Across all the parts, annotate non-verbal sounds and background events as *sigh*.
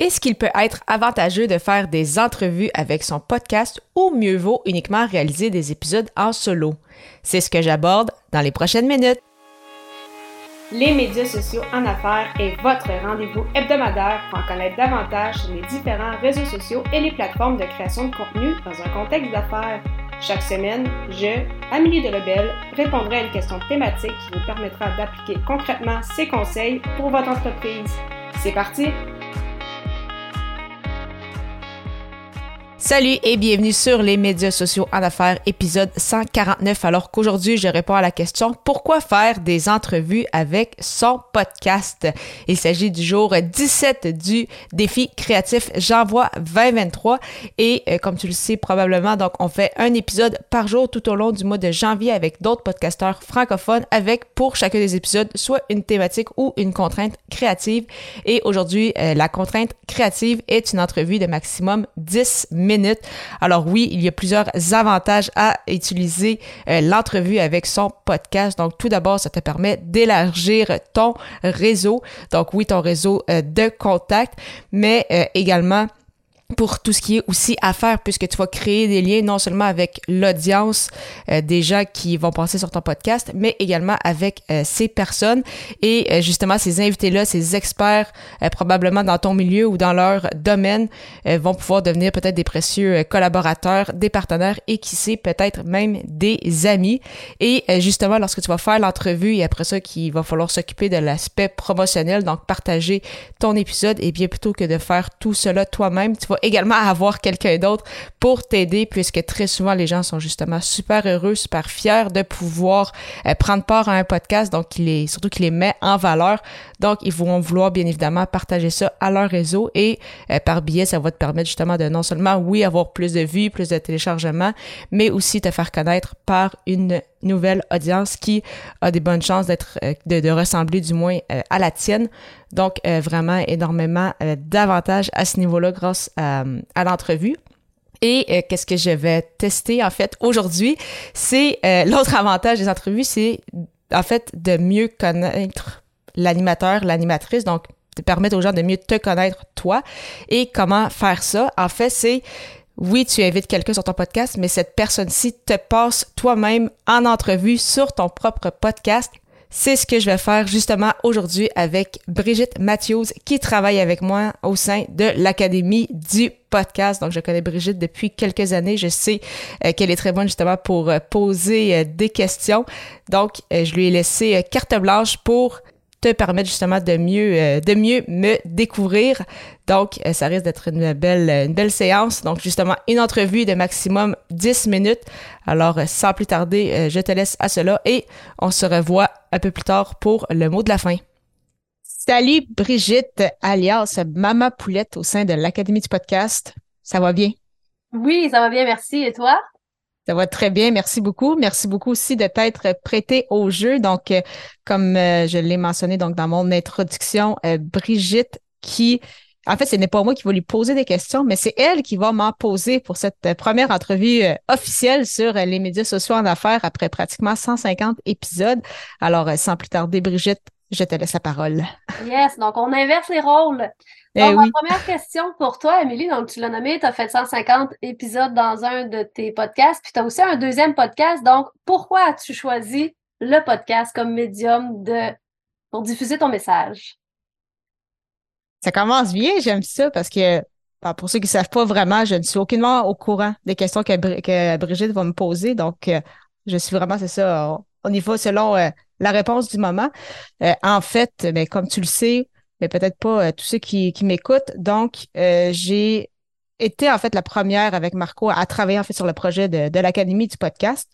Est-ce qu'il peut être avantageux de faire des entrevues avec son podcast ou mieux vaut uniquement réaliser des épisodes en solo? C'est ce que j'aborde dans les prochaines minutes. Les médias sociaux en affaires est votre rendez-vous hebdomadaire pour en connaître davantage sur les différents réseaux sociaux et les plateformes de création de contenu dans un contexte d'affaires. Chaque semaine, je, Amélie Delebel, répondrai à une question thématique qui vous permettra d'appliquer concrètement ces conseils pour votre entreprise. C'est parti! Salut et bienvenue sur les médias sociaux en affaires, épisode 149. Alors qu'aujourd'hui, je réponds à la question pourquoi faire des entrevues avec son podcast? Il s'agit du jour 17 du défi créatif J'envoie 2023 et euh, comme tu le sais probablement, donc on fait un épisode par jour tout au long du mois de janvier avec d'autres podcasteurs francophones avec pour chacun des épisodes soit une thématique ou une contrainte créative. Et aujourd'hui, euh, la contrainte créative est une entrevue de maximum 10 minutes alors oui, il y a plusieurs avantages à utiliser euh, l'entrevue avec son podcast. Donc tout d'abord, ça te permet d'élargir ton réseau. Donc oui, ton réseau euh, de contacts, mais euh, également pour tout ce qui est aussi à faire, puisque tu vas créer des liens non seulement avec l'audience euh, des gens qui vont passer sur ton podcast, mais également avec euh, ces personnes et euh, justement ces invités-là, ces experts probablement dans ton milieu ou dans leur domaine vont pouvoir devenir peut-être des précieux collaborateurs, des partenaires et qui sait peut-être même des amis. Et justement, lorsque tu vas faire l'entrevue et après ça qu'il va falloir s'occuper de l'aspect promotionnel, donc partager ton épisode, et bien plutôt que de faire tout cela toi-même, tu vas également avoir quelqu'un d'autre pour t'aider puisque très souvent les gens sont justement super heureux, super fiers de pouvoir euh, prendre part à un podcast donc il est surtout qu'il les met en valeur. Donc ils vont vouloir bien évidemment partager ça à leur réseau et euh, par biais ça va te permettre justement de non seulement oui avoir plus de vues, plus de téléchargements, mais aussi te faire connaître par une nouvelle audience qui a des bonnes chances d'être euh, de, ressembler du moins à la tienne. Donc, euh, vraiment énormément euh, d'avantages à ce niveau-là grâce à, l'entrevue. Et euh, qu'est-ce que je vais tester en fait aujourd'hui, c'est l'autre avantage des entrevues, c'est en fait de mieux connaître l'animateur, l'animatrice, donc de permettre aux gens de mieux te connaître toi. Et comment faire ça? En fait, c'est oui, tu invites quelqu'un sur ton podcast, mais cette personne-ci te passe toi-même en entrevue sur ton propre podcast c'est ce que je vais faire justement aujourd'hui avec Brigitte Matthews qui travaille avec moi au sein de l'Académie du podcast. Donc, je connais Brigitte depuis quelques années. Je sais euh, qu'elle est très bonne justement pour euh, poser euh, des questions. Donc, je lui ai laissé carte blanche pour te permettre justement de mieux, de mieux me découvrir. Donc, euh, ça risque d'être une belle, une belle séance. Donc, justement, une entrevue de maximum 10 minutes. Alors, euh, sans plus tarder, euh, je te laisse à cela et on se revoit un peu plus tard pour le mot de la fin. Salut Brigitte, alias Mama Poulette au sein de l'Académie du podcast. Ça va bien? Oui, ça va bien, merci. Et toi? Ça va très bien, merci beaucoup. Merci beaucoup aussi de t'être prêté au jeu. Donc, comme je l'ai mentionné donc dans mon introduction, Brigitte qui en fait, ce n'est pas moi qui vais lui poser des questions, mais c'est elle qui va m'en poser pour cette euh, première entrevue euh, officielle sur euh, les médias sociaux en affaires après pratiquement 150 épisodes. Alors, sans plus tarder, Brigitte, je te laisse la parole. Yes, donc on inverse les rôles. Eh donc, ma première question pour toi, Émilie, donc tu l'as nommé, tu as fait 150 épisodes dans un de tes podcasts, puis tu as aussi un deuxième podcast. Donc, pourquoi as-tu choisi le podcast comme médium de pour diffuser ton message? Ça commence bien, j'aime ça parce que bah, pour ceux qui ne savent pas vraiment, je ne suis aucunement au courant des questions que, Brigitte va me poser. Donc, euh, je suis vraiment, c'est ça, on y va selon euh, la réponse du moment. Euh, en fait, mais comme tu le sais, mais peut-être pas tous ceux qui, m'écoutent. Donc, j'ai été en fait la première avec Marco à travailler en fait sur le projet de, l'Académie du podcast.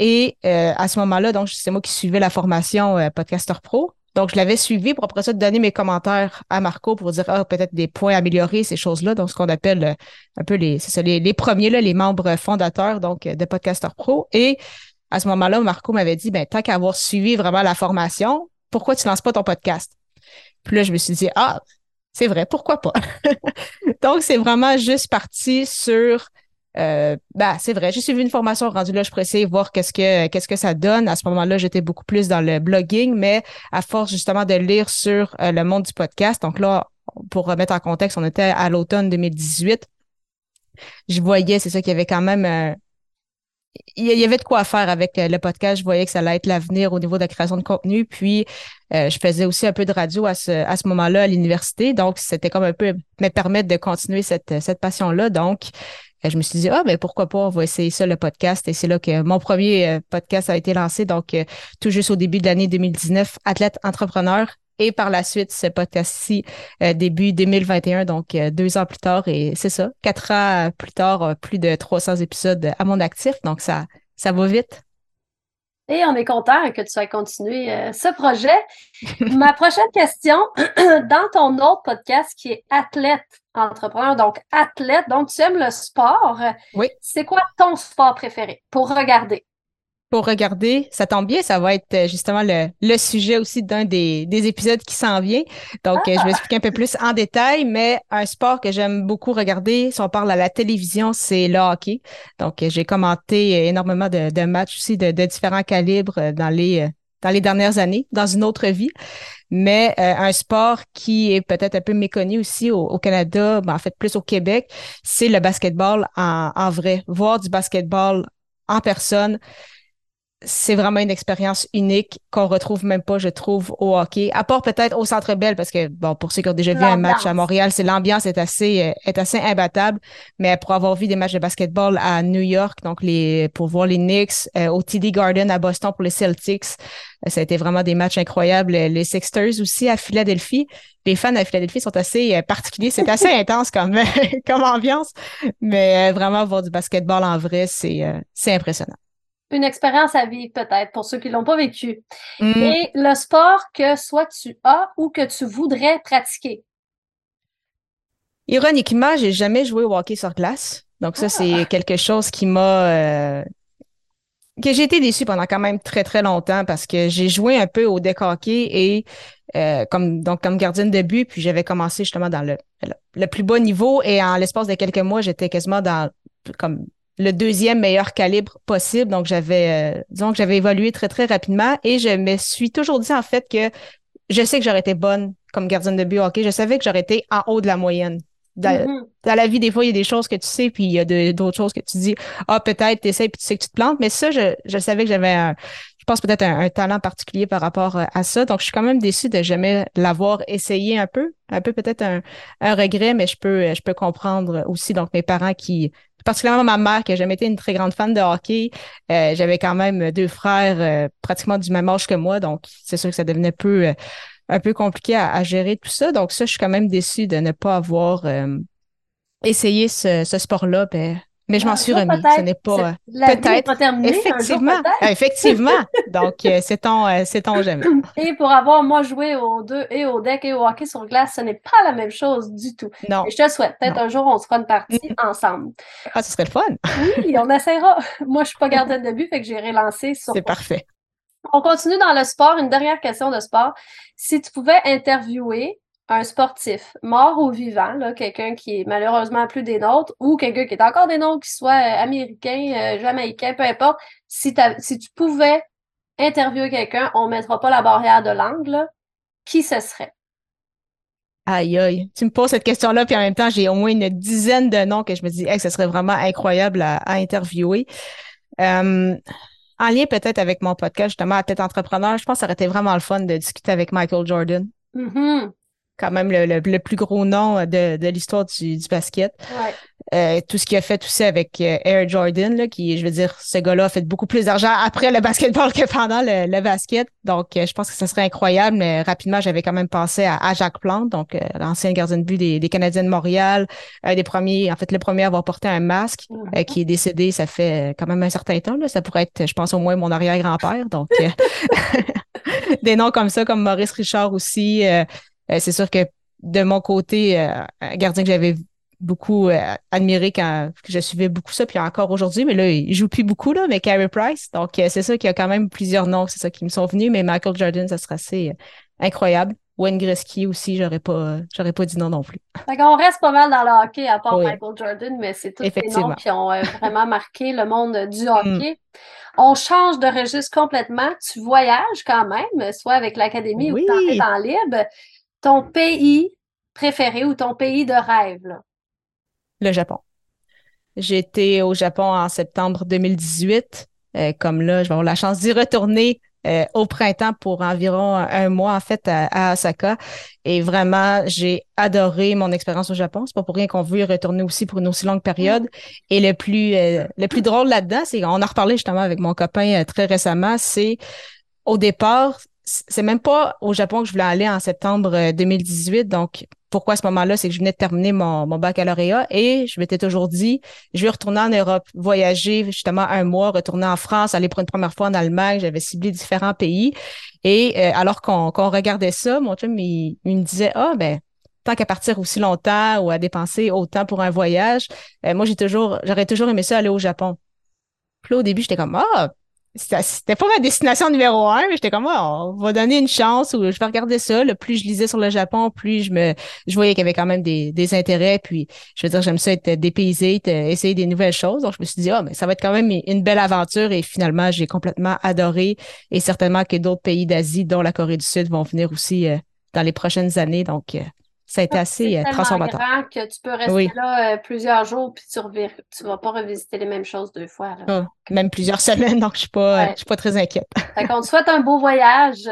Et à ce moment-là, donc c'est moi qui suivais la formation Podcaster Pro. Donc, je l'avais suivi pour après ça donner mes commentaires à Marco pour dire ah, peut-être des points à améliorer, ces choses-là. Donc, ce qu'on appelle euh, un peu les, ça, les, premiers, là, les membres fondateurs donc de Podcaster Pro. Et à ce moment-là, Marco m'avait dit ben, tant qu'avoir suivi vraiment la formation, pourquoi tu lances pas ton podcast? Puis là, je me suis dit Ah, c'est vrai, pourquoi pas? *laughs* donc, c'est vraiment juste parti sur euh, bah, c'est vrai, j'ai suivi une formation rendue là, je précise voir qu'est-ce que qu'est-ce que ça donne. À ce moment-là, j'étais beaucoup plus dans le blogging, mais à force justement de lire sur euh, le monde du podcast, donc là, pour remettre en contexte, on était à l'automne 2018. Je voyais, c'est ça, qu'il y avait quand même il y avait de quoi faire avec le podcast. Je voyais que ça allait être l'avenir au niveau de la création de contenu. Puis, je faisais aussi un peu de radio à ce, à ce moment-là à l'université. Donc, c'était comme un peu me permettre de continuer cette, cette passion-là. Donc, je me suis dit, ah, ben pourquoi pas, on va essayer ça, le podcast. Et c'est là que mon premier podcast a été lancé. Donc, tout juste au début de l'année 2019, athlète entrepreneur. Et par la suite, ce podcast-ci, euh, début 2021, donc euh, deux ans plus tard, et c'est ça, quatre ans plus tard, euh, plus de 300 épisodes à mon actif, donc ça, ça va vite. Et on est content que tu aies continué ce projet. *laughs* Ma prochaine question, *clears throat* dans ton autre podcast qui est Athlète entrepreneur, donc athlète, donc tu aimes le sport. Oui. C'est quoi ton sport préféré? Pour regarder? Pour regarder. Ça tombe bien, ça va être euh, justement le, le sujet aussi d'un des, des, épisodes qui s'en vient. Donc, euh, je vais ah! expliquer un peu plus en détail, mais un sport que j'aime beaucoup regarder, si on parle à la télévision, c'est le hockey. Donc, euh, j'ai commenté énormément de, de matchs aussi de, de, différents calibres dans les, dans les dernières années, dans une autre vie. Mais un sport qui est peut-être un peu méconnu aussi au, au Canada, ben, en fait plus au Québec, c'est le basketball en, en vrai. Voir du basketball en personne, c'est vraiment une expérience unique qu'on retrouve même pas, je trouve, au hockey. À part peut-être au Centre Bell, parce que, bon, pour ceux qui ont déjà vu un match à Montréal, c'est l'ambiance est assez, euh, est assez imbattable. Mais pour avoir vu des matchs de basketball à New York, donc les, pour voir les Knicks, euh, au TD Garden à Boston pour les Celtics, euh, ça a été vraiment des matchs incroyables. Les Sixers aussi à Philadelphie. Les fans à Philadelphie sont assez particuliers. C'est assez *laughs* intense comme, *laughs* comme ambiance. Mais vraiment, voir du basketball en vrai, c'est, c'est impressionnant une expérience à vivre peut-être pour ceux qui l'ont pas vécu. Mm. Et le sport que soit tu as ou que tu voudrais pratiquer. Ironiquement, j'ai jamais joué au hockey sur glace. Donc ça, c'est ah. quelque chose qui m'a euh, que j'ai été déçue pendant quand même très très longtemps parce que j'ai joué un peu au deck hockey et euh, comme donc comme gardienne de but, puis j'avais commencé justement dans le, le, plus bas niveau et en l'espace de quelques mois, j'étais quasiment dans comme le deuxième meilleur calibre possible. Donc, j'avais, euh, disons que j'avais évolué très, très rapidement et je me suis toujours dit, en fait, que je sais que j'aurais été bonne comme gardienne de but hockey. Je savais que j'aurais été en haut de la moyenne. Mm-hmm. Dans, la vie, des fois, il y a des choses que tu sais, puis il y a d'autres choses que tu dis, ah, peut-être, tu essaies, puis tu sais que tu te plantes. Mais ça, je, je savais que j'avais un, pense peut-être un, talent particulier par rapport euh, à ça. Donc, je suis quand même déçue de jamais l'avoir essayé un peu. Un peu peut-être un, un regret, mais je peux, je peux comprendre aussi, donc, mes parents qui, particulièrement ma mère, qui n'a jamais été une très grande fan de hockey. Euh, j'avais quand même deux frères euh, pratiquement du même âge que moi, donc c'est sûr que ça devenait peu, euh, un peu compliqué à, gérer tout ça. Donc ça, je suis quand même déçue de ne pas avoir essayé ce, ce sport-là. Ben, mais je m'en ah, suis remis. Ce n'est pas peut-être effectivement, effectivement. Donc euh, c'est ton euh, c'est ton jamais. *laughs* Et pour avoir moi joué aux deux et au deck et au hockey sur glace, ce n'est pas la même chose du tout. Non. je te souhaite. Peut-être un jour on se fera une partie mm. ensemble. Ah, ce serait le fun. oui, on essaiera. *laughs* Moi, je suis pas gardienne de but, fait que j'ai relancé sur. C'est parfait. On continue dans le sport. Une dernière question de sport. Si tu pouvais interviewer un sportif, mort ou vivant, quelqu'un qui est malheureusement plus des nôtres, ou quelqu'un qui est encore des nôtres, qui soit euh, américain, euh, jamaïcain, peu importe, si, si tu pouvais interviewer quelqu'un, on ne mettra pas la barrière de langue, qui ce serait? Aïe, aïe. Tu me poses cette question-là, puis en même temps, j'ai au moins une dizaine de noms que je me dis, hey, ce serait vraiment incroyable à, interviewer. Euh, en lien peut-être avec mon podcast, justement, à tête entrepreneur, je pense que ça aurait été vraiment le fun de discuter avec Michael Jordan. Mm-hmm quand même le, le, plus gros nom de, de l'histoire du, du, basket. Ouais. Euh, tout ce qu'il a fait aussi avec euh, Air Jordan, là, qui, je veux dire, ce gars-là a fait beaucoup plus d'argent après le basketball *laughs* que pendant le, le basket. Donc, euh, je pense que ça serait incroyable, mais rapidement, j'avais quand même pensé à, à Jacques Plante, donc l'ancien gardien de but des, des, Canadiens de Montréal, un des premiers, en fait, le premier à avoir porté un masque, mm-hmm. qui est décédé, ça fait quand même un certain temps. Là. Ça pourrait être, je pense, au moins mon arrière-grand-père. Donc, *laughs* des noms comme ça, comme Maurice Richard aussi. Euh, c'est sûr que de mon côté, euh, un gardien que j'avais beaucoup euh, admiré quand je suivais beaucoup ça, puis encore aujourd'hui, mais là, il joue plus beaucoup, là, mais Carey Price. Donc, c'est ça qu'il y a quand même plusieurs noms, c'est ça qui me sont venus, mais Michael Jordan, ça serait assez incroyable. Wayne Gretzky aussi, j'aurais pas, j'aurais pas dit non non plus. Fait qu'on reste pas mal dans le hockey à part Michael Jordan, mais c'est tous les noms qui ont vraiment marqué le monde du *laughs* mm. hockey. On change de registre complètement. Tu voyages quand même, soit avec l'académie ou ou en libre ton pays préféré ou ton pays de rêve? Le Japon. Été au Japon en septembre 2018. Euh, comme là, je vais avoir la chance d'y retourner euh, au printemps pour environ un mois en fait à, Osaka. Et vraiment, j'ai adoré mon expérience au Japon. C'est pas pour rien qu'on veut y retourner aussi pour une aussi longue période. Mm. Et le plus euh, le plus drôle là-dedans, c'est qu'on a reparlé justement avec mon copain très récemment. C'est au départ, c'est même pas au Japon que je voulais aller en septembre 2018. Donc, pourquoi à ce moment-là, c'est que je venais de terminer mon, mon baccalauréat et je m'étais toujours dit, je vais retourner en Europe, voyager justement un mois, retourner en France, aller pour une première fois en Allemagne. J'avais ciblé différents pays. Et euh, alors qu'on regardait ça, mon chum, il, me disait, ah, ben, tant qu'à partir aussi longtemps ou à dépenser autant pour un voyage, euh, moi, j'ai toujours, j'aurais toujours aimé ça aller au Japon. Puis là, au début, j'étais comme, ah, c'était pas ma destination numéro un, mais j'étais comme, on va donner une chance ou je vais regarder ça. Le plus je lisais sur le Japon, plus je me, je voyais qu'il y avait quand même des, des intérêts. Puis, je veux dire, j'aime ça être dépaysé, essayer des nouvelles choses. Donc, je me suis dit, ah, mais ça va être quand même une belle aventure. Et finalement, j'ai complètement adoré. Et certainement que d'autres pays d'Asie, dont la Corée du Sud, vont venir aussi euh, dans les prochaines années. Donc, euh, ça a été assez euh, transformateur. que tu peux rester là euh, plusieurs jours puis tu ne vas pas revisiter les mêmes choses deux fois. Ah, même plusieurs *laughs* semaines, donc je ne suis, pas, suis pas très inquiète. On te souhaite un beau voyage.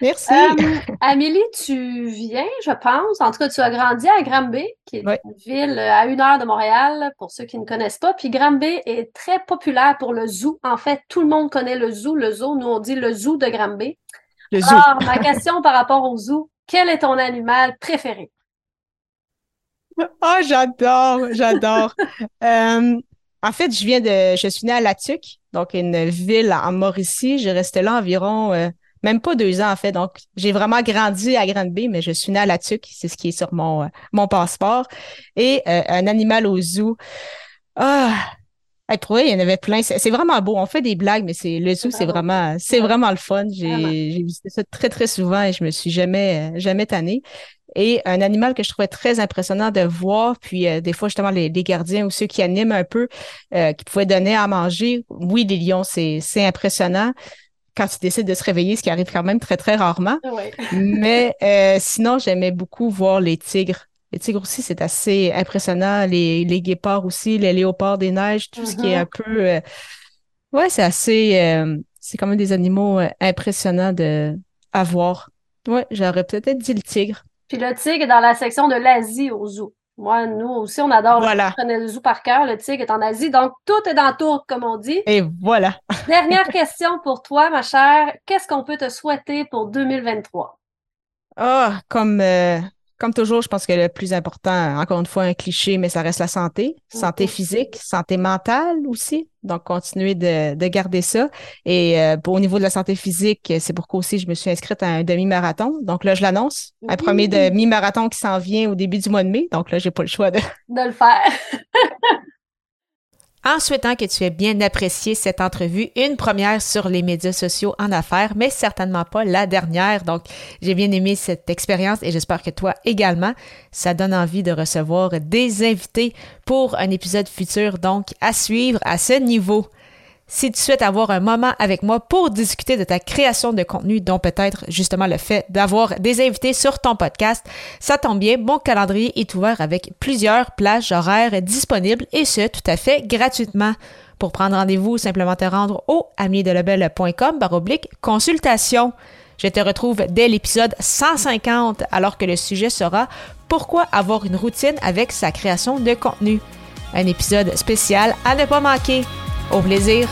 Merci. Euh, Amélie, tu viens, je pense. En tout cas, tu as grandi à Granby, qui est une ville à une heure de Montréal, pour ceux qui ne connaissent pas. Puis Granby est très populaire pour le zoo. En fait, tout le monde connaît le zoo. Le zoo, nous, on dit le zoo de Granby. Le zoo. Alors, ma question par rapport au zoo, quel est ton animal préféré? Oh, j'adore, j'adore. *laughs* Euh, en fait, je viens de, je suis née à Latuc, donc une ville en Mauricie. J'ai resté là environ, euh, même pas deux ans en fait. Donc, j'ai vraiment grandi à Granby, mais je suis née à Latuc. C'est ce qui est sur mon, euh, mon passeport. Et un animal au zoo. Ah, pour il y en avait plein. C'est vraiment beau. On fait des blagues, mais c'est le zoo, c'est vraiment, c'est vraiment le fun. J'ai visité ça très, très souvent et je me suis jamais, jamais tannée. Et un animal que je trouvais très impressionnant de voir, puis euh, des fois, justement, les, gardiens ou ceux qui animent un peu, euh, qui pouvaient donner à manger. Oui, les lions, c'est impressionnant quand ils décident de se réveiller, ce qui arrive quand même très, très rarement. Mais euh, sinon, j'aimais beaucoup voir les tigres. Les tigres aussi, c'est assez impressionnant. Les, les guépards aussi, les léopards des neiges, tout ce qui est uh-huh. un peu. Euh, ouais, c'est assez. Euh, c'est quand même des animaux euh, impressionnants de, à voir. Ouais, j'aurais peut-être dit le tigre. Puis le tigre est dans la section de l'Asie au zoo. Moi, nous aussi, on adore voilà. le zoo par cœur. Le tigre est en Asie. Donc, tout est dans tour, comme on dit. Et voilà. *laughs* Dernière question pour toi, ma chère. Qu'est-ce qu'on peut te souhaiter pour 2023? Ah, comme comme toujours, je pense que le plus important, encore une fois, un cliché, mais ça reste la santé. Santé physique, santé mentale aussi. Donc, continuer de, garder ça. Et euh, au niveau de la santé physique, c'est pourquoi aussi je me suis inscrite à un demi-marathon. Donc là, je l'annonce. Un premier demi-marathon qui s'en vient au début du mois de mai. Donc là, j'ai pas le choix de... De le faire. *laughs* En souhaitant que tu aies bien apprécié cette entrevue, une première sur les médias sociaux en affaires, mais certainement pas la dernière. Donc, j'ai bien aimé cette expérience et j'espère que toi également. Ça donne envie de recevoir des invités pour un épisode futur, donc à suivre à ce niveau. Si tu souhaites avoir un moment avec moi pour discuter de ta création de contenu, dont peut-être justement le fait d'avoir des invités sur ton podcast, ça tombe bien, mon calendrier est ouvert avec plusieurs plages horaires disponibles et ce, tout à fait gratuitement. Pour prendre rendez-vous, simplement te rendre au amidelebel.com baroblique consultation. Je te retrouve dès l'épisode 150 alors que le sujet sera Pourquoi avoir une routine avec sa création de contenu. Un épisode spécial à ne pas manquer. Au plaisir!